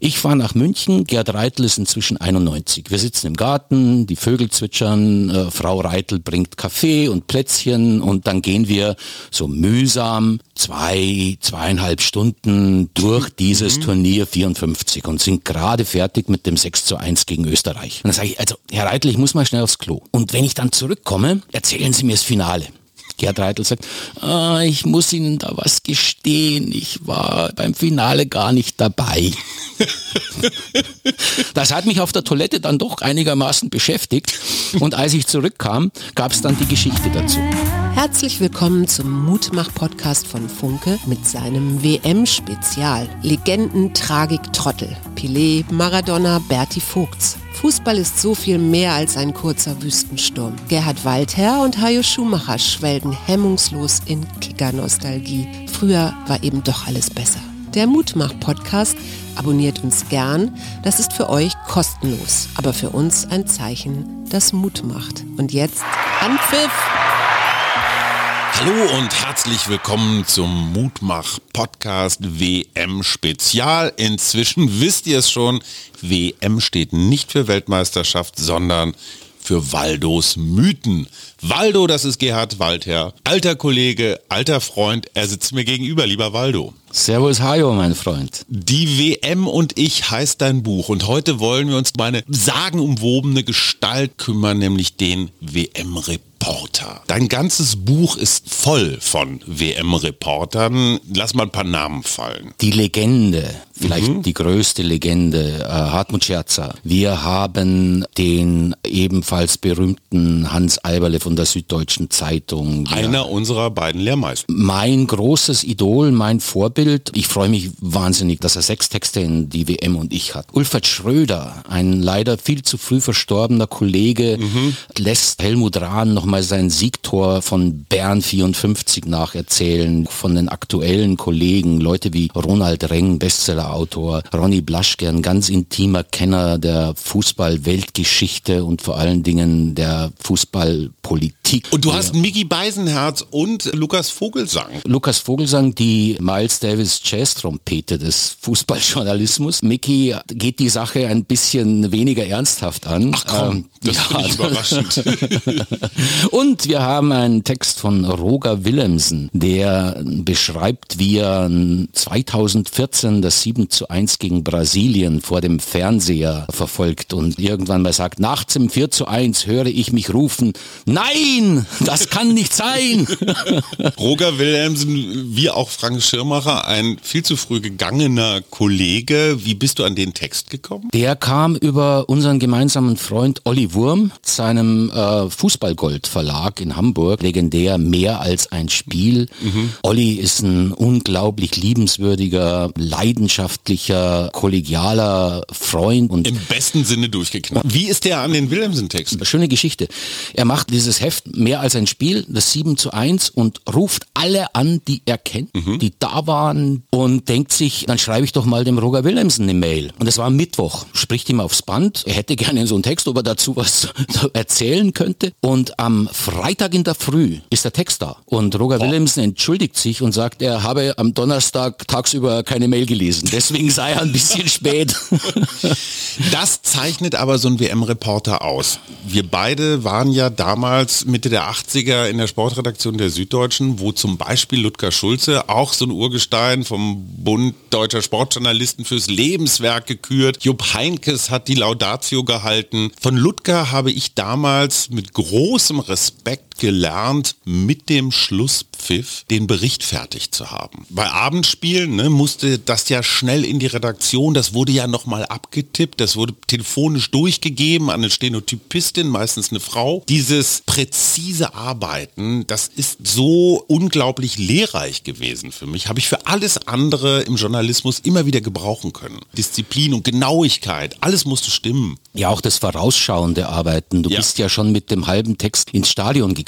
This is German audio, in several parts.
Ich fahre nach München, Gerd Reitel ist inzwischen 91. Wir sitzen im Garten, die Vögel zwitschern, äh, Frau Reitel bringt Kaffee und Plätzchen und dann gehen wir so mühsam zwei, zweieinhalb Stunden durch dieses mhm. Turnier 54 und sind gerade fertig mit dem 6 zu 1 gegen Österreich. Und dann sage ich, also Herr Reitel, ich muss mal schnell aufs Klo. Und wenn ich dann zurückkomme, erzählen Sie mir das Finale. Gerd Reitel sagt, ah, ich muss Ihnen da was gestehen, ich war beim Finale gar nicht dabei. Das hat mich auf der Toilette dann doch einigermaßen beschäftigt und als ich zurückkam, gab es dann die Geschichte dazu. Herzlich willkommen zum Mutmach-Podcast von Funke mit seinem WM-Spezial. Legenden, Tragik, Trottel. Pelé, Maradona, Berti Vogts. Fußball ist so viel mehr als ein kurzer Wüstensturm. Gerhard Waldherr und Hajo Schumacher schwelgen hemmungslos in Kicker-Nostalgie. Früher war eben doch alles besser. Der Mutmach-Podcast abonniert uns gern. Das ist für euch kostenlos, aber für uns ein Zeichen, das Mut macht. Und jetzt Anpfiff! Hallo und herzlich willkommen zum Mutmach Podcast WM Spezial. Inzwischen wisst ihr es schon, WM steht nicht für Weltmeisterschaft, sondern für Waldos Mythen. Waldo, das ist Gerhard Waldherr, alter Kollege, alter Freund, er sitzt mir gegenüber, lieber Waldo. Servus, Hajo, mein Freund. Die WM und ich heißt dein Buch und heute wollen wir uns um eine sagenumwobene Gestalt kümmern, nämlich den WM-Reporter. Dein ganzes Buch ist voll von WM-Reportern. Lass mal ein paar Namen fallen. Die Legende, vielleicht mhm. die größte Legende, äh, Hartmut Scherzer. Wir haben den ebenfalls berühmten Hans Alberle von der Süddeutschen Zeitung. Einer ja. unserer beiden Lehrmeister. Mein großes Idol, mein Vorbild Bild. Ich freue mich wahnsinnig, dass er sechs Texte in die WM und ich hat. Ulfert Schröder, ein leider viel zu früh verstorbener Kollege, mhm. lässt Helmut Rahn nochmal sein Siegtor von Bern 54 nacherzählen, von den aktuellen Kollegen, Leute wie Ronald Reng, Bestsellerautor, Ronny Blaschke, ein ganz intimer Kenner der Fußball-Weltgeschichte und vor allen Dingen der Fußballpolitik. Und du hast Mickey Beisenherz und Lukas Vogelsang. Lukas Vogelsang, die Miles Davis Jazz-Trompete des Fußballjournalismus. Mickey geht die Sache ein bisschen weniger ernsthaft an. Ach komm, ähm, das ja, ich überraschend. Und wir haben einen Text von Roger Willemsen, der beschreibt, wie er 2014 das 7 zu 1 gegen Brasilien vor dem Fernseher verfolgt und irgendwann mal sagt, nachts im 4 zu 1 höre ich mich rufen, nein, das kann nicht sein. Roger Willemsen, wie auch Frank Schirmacher, ein viel zu früh gegangener Kollege. Wie bist du an den Text gekommen? Der kam über unseren gemeinsamen Freund Olli Wurm, seinem äh, Fußballgold Verlag in Hamburg, legendär mehr als ein Spiel. Mhm. Olli ist ein unglaublich liebenswürdiger, leidenschaftlicher, kollegialer Freund und im besten Sinne durchgeknallt. Wie ist der an den Wilhelmsen-Text? Schöne Geschichte. Er macht dieses Heft mehr als ein Spiel, das 7 zu 1 und ruft alle an, die er kennt, mhm. die da waren und denkt sich, dann schreibe ich doch mal dem Roger Willemsen eine Mail. Und es war am Mittwoch, spricht ihm aufs Band. Er hätte gerne so einen Text, ob er dazu was erzählen könnte. Und am Freitag in der Früh ist der Text da. Und Roger Boah. Willemsen entschuldigt sich und sagt, er habe am Donnerstag tagsüber keine Mail gelesen. Deswegen sei er ein bisschen spät. Das zeichnet aber so ein WM-Reporter aus. Wir beide waren ja damals Mitte der 80er in der Sportredaktion der Süddeutschen, wo zum Beispiel Ludger Schulze, auch so ein Urgestein, vom Bund Deutscher Sportjournalisten fürs Lebenswerk gekürt. Jupp Heinkes hat die Laudatio gehalten. Von Ludger habe ich damals mit großem Respekt gelernt, mit dem Schlusspfiff den Bericht fertig zu haben. Bei Abendspielen ne, musste das ja schnell in die Redaktion, das wurde ja nochmal abgetippt, das wurde telefonisch durchgegeben an eine Stenotypistin, meistens eine Frau. Dieses präzise Arbeiten, das ist so unglaublich lehrreich gewesen für mich, habe ich für alles andere im Journalismus immer wieder gebrauchen können. Disziplin und Genauigkeit, alles musste stimmen. Ja, auch das vorausschauende Arbeiten. Du ja. bist ja schon mit dem halben Text ins Stadion gegangen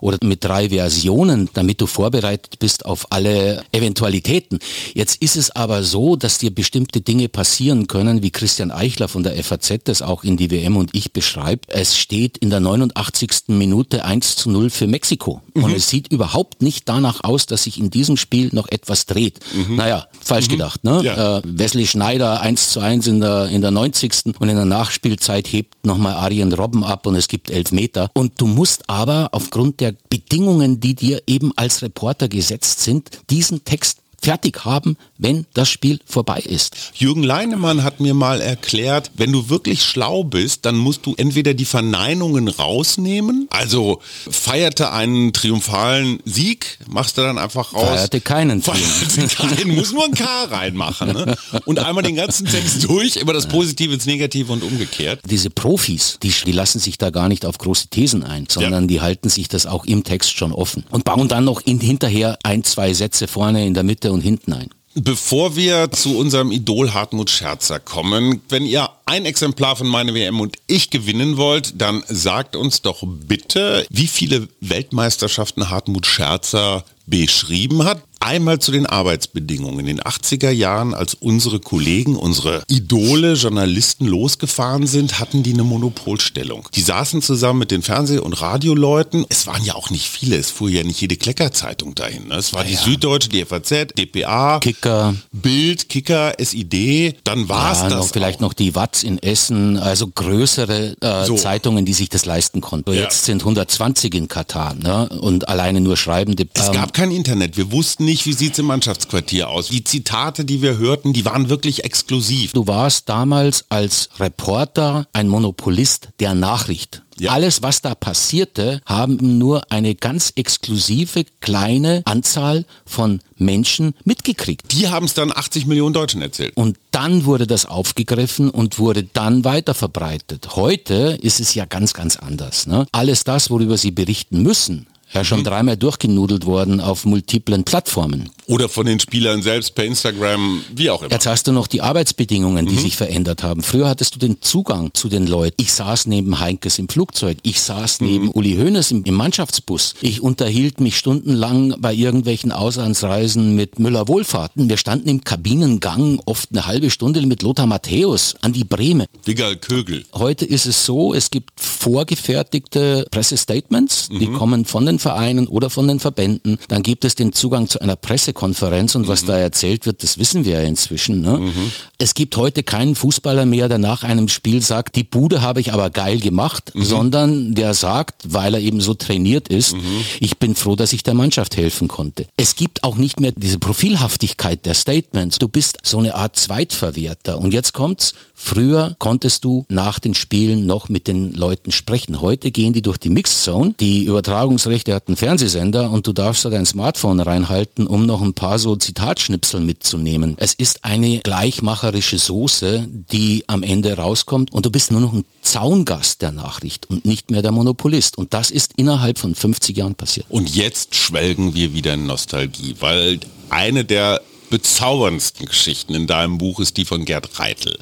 oder mit drei Versionen damit du vorbereitet bist auf alle Eventualitäten. Jetzt ist es aber so, dass dir bestimmte Dinge passieren können, wie Christian Eichler von der FAZ das auch in die WM und ich beschreibt. Es steht in der 89. Minute 1 zu 0 für Mexiko. Mhm. Und es sieht überhaupt nicht danach aus, dass sich in diesem Spiel noch etwas dreht. Mhm. Naja, falsch mhm. gedacht. Ne? Ja. Äh, Wesley Schneider 1 zu 1 in der, in der 90. und in der Nachspielzeit hebt nochmal Arjen Robben ab und es gibt elf Meter. Und du musst aber aufgrund der Bedingungen, die dir eben als Reporter gesetzt sind, diesen Text fertig haben, wenn das Spiel vorbei ist. Jürgen Leinemann hat mir mal erklärt, wenn du wirklich schlau bist, dann musst du entweder die Verneinungen rausnehmen, also feierte einen triumphalen Sieg, machst du dann einfach raus. Feierte keinen Feierte keinen, muss nur ein K reinmachen. Ne? Und einmal den ganzen Text durch, immer das Positive ins Negative und umgekehrt. Diese Profis, die, die lassen sich da gar nicht auf große Thesen ein, sondern ja. die halten sich das auch im Text schon offen und bauen dann noch in, hinterher ein, zwei Sätze vorne in der Mitte und hinten ein. Bevor wir zu unserem Idol Hartmut Scherzer kommen, wenn ihr ein Exemplar von meine WM und ich gewinnen wollt, dann sagt uns doch bitte, wie viele Weltmeisterschaften Hartmut Scherzer beschrieben hat. Einmal zu den Arbeitsbedingungen. In den 80er Jahren, als unsere Kollegen, unsere Idole, Journalisten losgefahren sind, hatten die eine Monopolstellung. Die saßen zusammen mit den Fernseh- und Radioleuten. Es waren ja auch nicht viele. Es fuhr ja nicht jede Kleckerzeitung dahin. Ne? Es war ja, die Süddeutsche, die FAZ, DPA, Kicker, Bild, Kicker, SID. Dann war es ja, das. Noch, vielleicht noch die Watz in Essen. Also größere äh, so. Zeitungen, die sich das leisten konnten. Ja. Jetzt sind 120 in Katar ne? und alleine nur schreibende. Es gab kein Internet. Wir wussten nicht, wie sieht es im Mannschaftsquartier aus. Die Zitate, die wir hörten, die waren wirklich exklusiv. Du warst damals als Reporter ein Monopolist der Nachricht. Ja. Alles, was da passierte, haben nur eine ganz exklusive kleine Anzahl von Menschen mitgekriegt. Die haben es dann 80 Millionen Deutschen erzählt. Und dann wurde das aufgegriffen und wurde dann weiter verbreitet. Heute ist es ja ganz, ganz anders. Ne? Alles das, worüber Sie berichten müssen, ja schon mhm. dreimal durchgenudelt worden auf multiplen Plattformen. Oder von den Spielern selbst per Instagram, wie auch immer. Jetzt hast du noch die Arbeitsbedingungen, die mhm. sich verändert haben. Früher hattest du den Zugang zu den Leuten. Ich saß neben Heinkes im Flugzeug. Ich saß mhm. neben Uli Hoeneß im, im, Mannschaftsbus. Ich unterhielt mich stundenlang bei irgendwelchen Auslandsreisen mit Müller Wohlfahrten. Wir standen im Kabinengang oft eine halbe Stunde mit Lothar Matthäus an die Breme. Digga Kögel. Heute ist es so, es gibt vorgefertigte Pressestatements, die mhm. kommen von den Vereinen oder von den Verbänden. Dann gibt es den Zugang zu einer Pressekonferenz und was mhm. da erzählt wird, das wissen wir ja inzwischen. Ne? Mhm. Es gibt heute keinen Fußballer mehr, der nach einem Spiel sagt, die Bude habe ich aber geil gemacht, mhm. sondern der sagt, weil er eben so trainiert ist, mhm. ich bin froh, dass ich der Mannschaft helfen konnte. Es gibt auch nicht mehr diese Profilhaftigkeit der Statements. Du bist so eine Art Zweitverwerter. Und jetzt kommt's, früher konntest du nach den Spielen noch mit den Leuten sprechen. Heute gehen die durch die Mixzone. Die Übertragungsrechte hat einen Fernsehsender und du darfst da dein Smartphone reinhalten, um noch ein paar so Zitatschnipsel mitzunehmen. Es ist eine gleichmacherische Soße, die am Ende rauskommt und du bist nur noch ein Zaungast der Nachricht und nicht mehr der Monopolist. Und das ist innerhalb von 50 Jahren passiert. Und jetzt schwelgen wir wieder in Nostalgie, weil eine der bezauberndsten Geschichten in deinem Buch ist die von Gerd Reitel.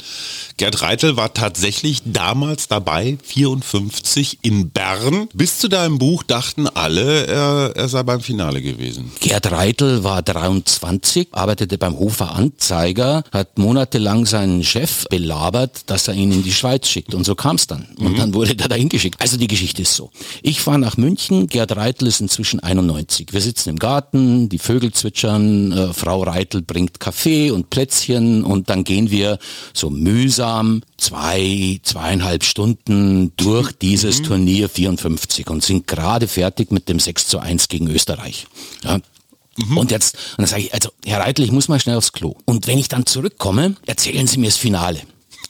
Gerd Reitel war tatsächlich damals dabei, 54 in Bern. Bis zu deinem Buch dachten alle, er, er sei beim Finale gewesen. Gerd Reitel war 23, arbeitete beim Hofer Anzeiger, hat monatelang seinen Chef belabert, dass er ihn in die Schweiz schickt. Und so kam es dann. Und mhm. dann wurde er dahin geschickt. Also die Geschichte ist so. Ich fahre nach München, Gerd Reitel ist inzwischen 91. Wir sitzen im Garten, die Vögel zwitschern, äh, Frau Reitel bringt Kaffee und Plätzchen und dann gehen wir so mühsam zwei, zweieinhalb Stunden durch dieses mhm. Turnier 54 und sind gerade fertig mit dem 6 zu 1 gegen Österreich. Ja. Mhm. Und jetzt, und dann sage ich, also Herr Reitel, ich muss mal schnell aufs Klo. Und wenn ich dann zurückkomme, erzählen Sie mir das Finale.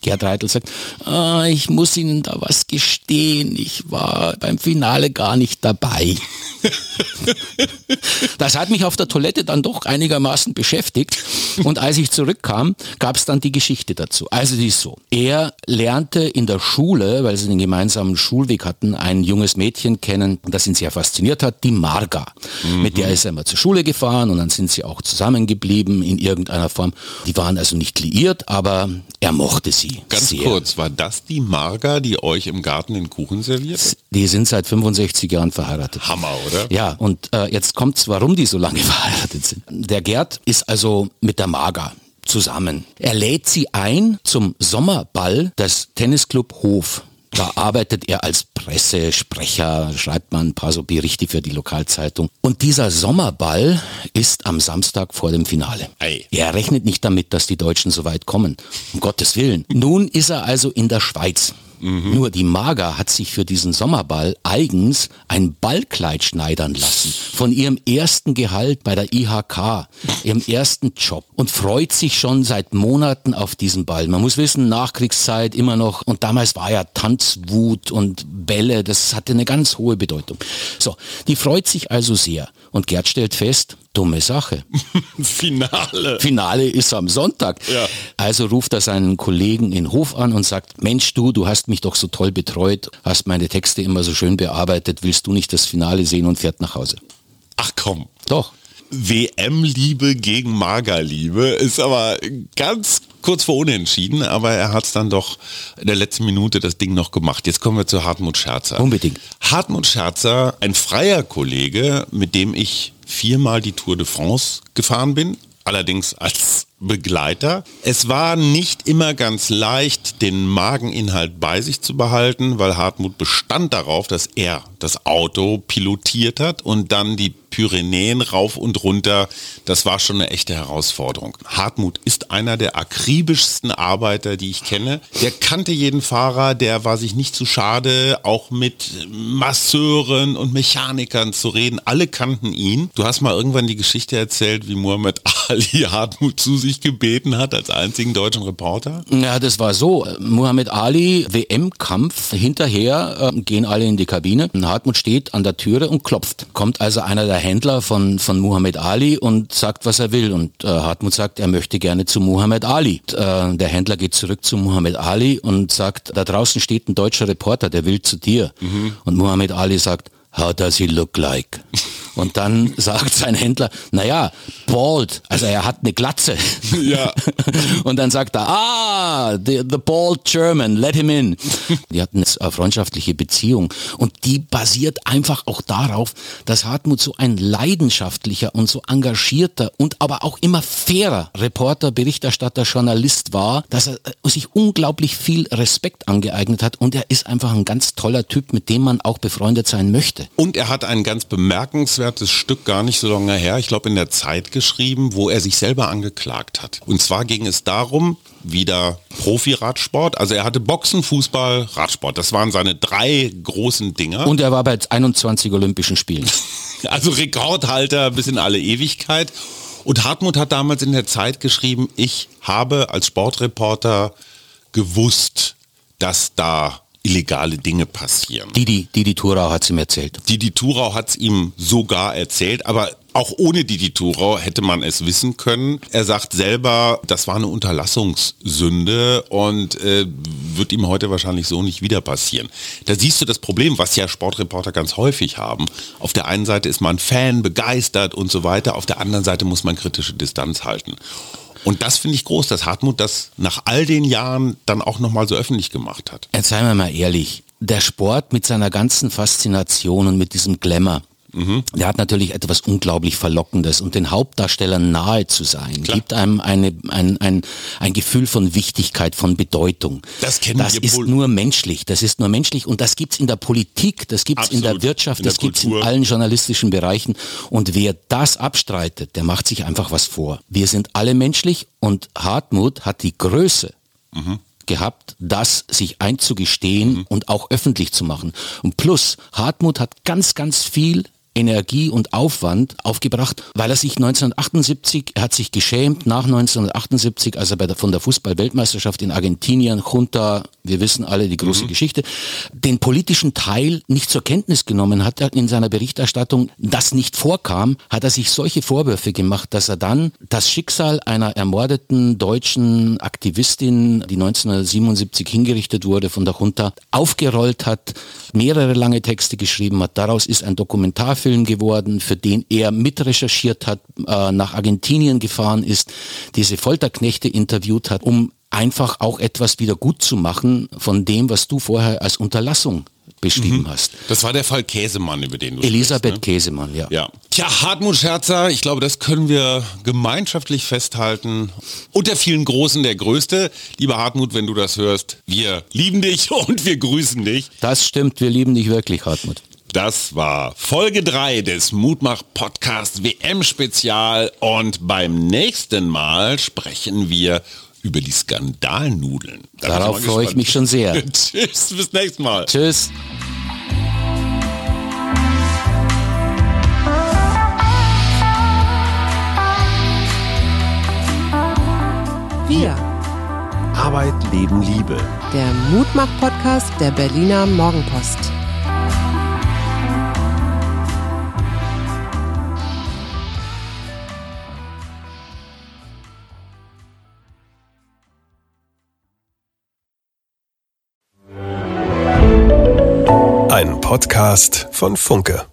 Gerd Reitel sagt, ah, ich muss Ihnen da was gestehen, ich war beim Finale gar nicht dabei. das hat mich auf der Toilette dann doch einigermaßen beschäftigt und als ich zurückkam, gab es dann die Geschichte dazu. Also die ist so, er lernte in der Schule, weil sie den gemeinsamen Schulweg hatten, ein junges Mädchen kennen, das ihn sehr fasziniert hat, die Marga. Mhm. Mit der ist er immer zur Schule gefahren und dann sind sie auch zusammengeblieben in irgendeiner Form. Die waren also nicht liiert, aber er er mochte sie. Ganz sehr. kurz, war das die Marga, die euch im Garten den Kuchen serviert? Die sind seit 65 Jahren verheiratet. Hammer, oder? Ja, und äh, jetzt kommt's, warum die so lange verheiratet sind. Der Gerd ist also mit der Marga zusammen. Er lädt sie ein zum Sommerball des Tennisclub Hof. Da arbeitet er als Pressesprecher, schreibt man ein paar so Berichte für die Lokalzeitung. Und dieser Sommerball ist am Samstag vor dem Finale. Ei. Er rechnet nicht damit, dass die Deutschen so weit kommen. Um Gottes Willen. Nun ist er also in der Schweiz. Nur die Maga hat sich für diesen Sommerball eigens ein Ballkleid schneidern lassen. Von ihrem ersten Gehalt bei der IHK, ihrem ersten Job. Und freut sich schon seit Monaten auf diesen Ball. Man muss wissen, Nachkriegszeit immer noch. Und damals war ja Tanzwut und Bälle. Das hatte eine ganz hohe Bedeutung. So, die freut sich also sehr. Und Gerd stellt fest, dumme Sache. Finale. Finale ist am Sonntag. Ja. Also ruft er seinen Kollegen in Hof an und sagt, Mensch du, du hast mich doch so toll betreut, hast meine Texte immer so schön bearbeitet, willst du nicht das Finale sehen und fährt nach Hause? Ach komm. Doch. WM-Liebe gegen Magerliebe ist aber ganz kurz vor Unentschieden, aber er hat es dann doch in der letzten Minute das Ding noch gemacht. Jetzt kommen wir zu Hartmut Scherzer. Unbedingt. Hartmut Scherzer, ein freier Kollege, mit dem ich viermal die Tour de France gefahren bin, allerdings als Begleiter. Es war nicht immer ganz leicht, den Mageninhalt bei sich zu behalten, weil Hartmut bestand darauf, dass er das Auto pilotiert hat und dann die Pyrenäen rauf und runter. Das war schon eine echte Herausforderung. Hartmut ist einer der akribischsten Arbeiter, die ich kenne. Der kannte jeden Fahrer, der war sich nicht zu schade, auch mit Masseuren und Mechanikern zu reden. Alle kannten ihn. Du hast mal irgendwann die Geschichte erzählt, wie Muhammad Ali Hartmut zu sich gebeten hat als einzigen deutschen Reporter. Ja, das war so. Muhammad Ali, WM-Kampf, hinterher äh, gehen alle in die Kabine. Hartmut steht an der Türe und klopft. Kommt also einer der Händler von, von Muhammad Ali und sagt, was er will. Und äh, Hartmut sagt, er möchte gerne zu Muhammad Ali. Und, äh, der Händler geht zurück zu Muhammad Ali und sagt, da draußen steht ein deutscher Reporter, der will zu dir. Und Muhammad Ali sagt, How does he look like? Und dann sagt sein Händler, naja, bald, also er hat eine Glatze. Ja. Und dann sagt er, ah, the, the bald German, let him in. Die hatten eine freundschaftliche Beziehung und die basiert einfach auch darauf, dass Hartmut so ein leidenschaftlicher und so engagierter und aber auch immer fairer Reporter, Berichterstatter, Journalist war, dass er äh, sich unglaublich viel Respekt angeeignet hat und er ist einfach ein ganz toller Typ, mit dem man auch befreundet sein möchte. Und er hat ein ganz bemerkenswertes Stück gar nicht so lange her, ich glaube in der Zeit geschrieben, wo er sich selber angeklagt hat. Und zwar ging es darum, wieder Profi-Radsport. Also er hatte Boxen, Fußball, Radsport. Das waren seine drei großen Dinger. Und er war bei 21 Olympischen Spielen. Also Rekordhalter bis in alle Ewigkeit. Und Hartmut hat damals in der Zeit geschrieben, ich habe als Sportreporter gewusst, dass da illegale Dinge passieren. Didi, Didi Thurau hat sie mir erzählt. Didi Thurau hat es ihm sogar erzählt, aber auch ohne Didi Thurau hätte man es wissen können. Er sagt selber, das war eine Unterlassungssünde und äh, wird ihm heute wahrscheinlich so nicht wieder passieren. Da siehst du das Problem, was ja Sportreporter ganz häufig haben. Auf der einen Seite ist man Fan, begeistert und so weiter, auf der anderen Seite muss man kritische Distanz halten. Und das finde ich groß, dass Hartmut das nach all den Jahren dann auch nochmal so öffentlich gemacht hat. Jetzt seien wir mal ehrlich, der Sport mit seiner ganzen Faszination und mit diesem Glamour, der hat natürlich etwas unglaublich Verlockendes und den Hauptdarstellern nahe zu sein, Klar. gibt einem eine, ein, ein, ein Gefühl von Wichtigkeit, von Bedeutung. Das kennen das wir ist Pol- nur menschlich, das ist nur menschlich und das gibt's in der Politik, das gibt's in der. Wirtschaft, In der das gibt's in Kultur. allen journalistischen Bereichen und wer das abstreitet, der macht sich einfach was vor. Wir sind alle menschlich und Hartmut hat die Größe, gehabt, das sich einzugestehen und auch öffentlich zu machen. Und plus, Hartmut hat ganz, ganz viel Energie und Aufwand aufgebracht, weil er sich 1978, er hat sich geschämt nach 1978, als er bei der, von der Fußball-Weltmeisterschaft in Argentinien, Junta, wir wissen alle die große Geschichte, den politischen Teil nicht zur Kenntnis genommen hat in seiner Berichterstattung, das nicht vorkam, hat er sich solche Vorwürfe gemacht, dass er dann das Schicksal einer ermordeten deutschen Aktivistin, die 1977 hingerichtet wurde von der Junta, aufgerollt hat, mehrere lange Texte geschrieben hat. Daraus ist ein Dokumentarfilm geworden, für den er mitrecherchiert hat, äh, nach Argentinien gefahren ist, diese Folterknechte interviewt hat, um einfach auch etwas wieder gut zu machen von dem, was du vorher als Unterlassung beschrieben mhm. hast. Das war der Fall Käsemann, über den du Elisabeth sprichst, ne? Käsemann, ja. ja. Tja, Hartmut Scherzer, ich glaube, das können wir gemeinschaftlich festhalten. Unter vielen Großen der Größte. Lieber Hartmut, wenn du das hörst, wir lieben dich und wir grüßen dich. Das stimmt, wir lieben dich wirklich, Hartmut. Das war Folge 3 des Mutmach Podcast WM Spezial und beim nächsten Mal sprechen wir über die Skandalnudeln. Da Darauf freue ich mich schon sehr. Tschüss, bis nächstes Mal. Tschüss. Wir. Arbeit, Leben, Liebe. Der Mutmach-Podcast der Berliner Morgenpost. Podcast von Funke.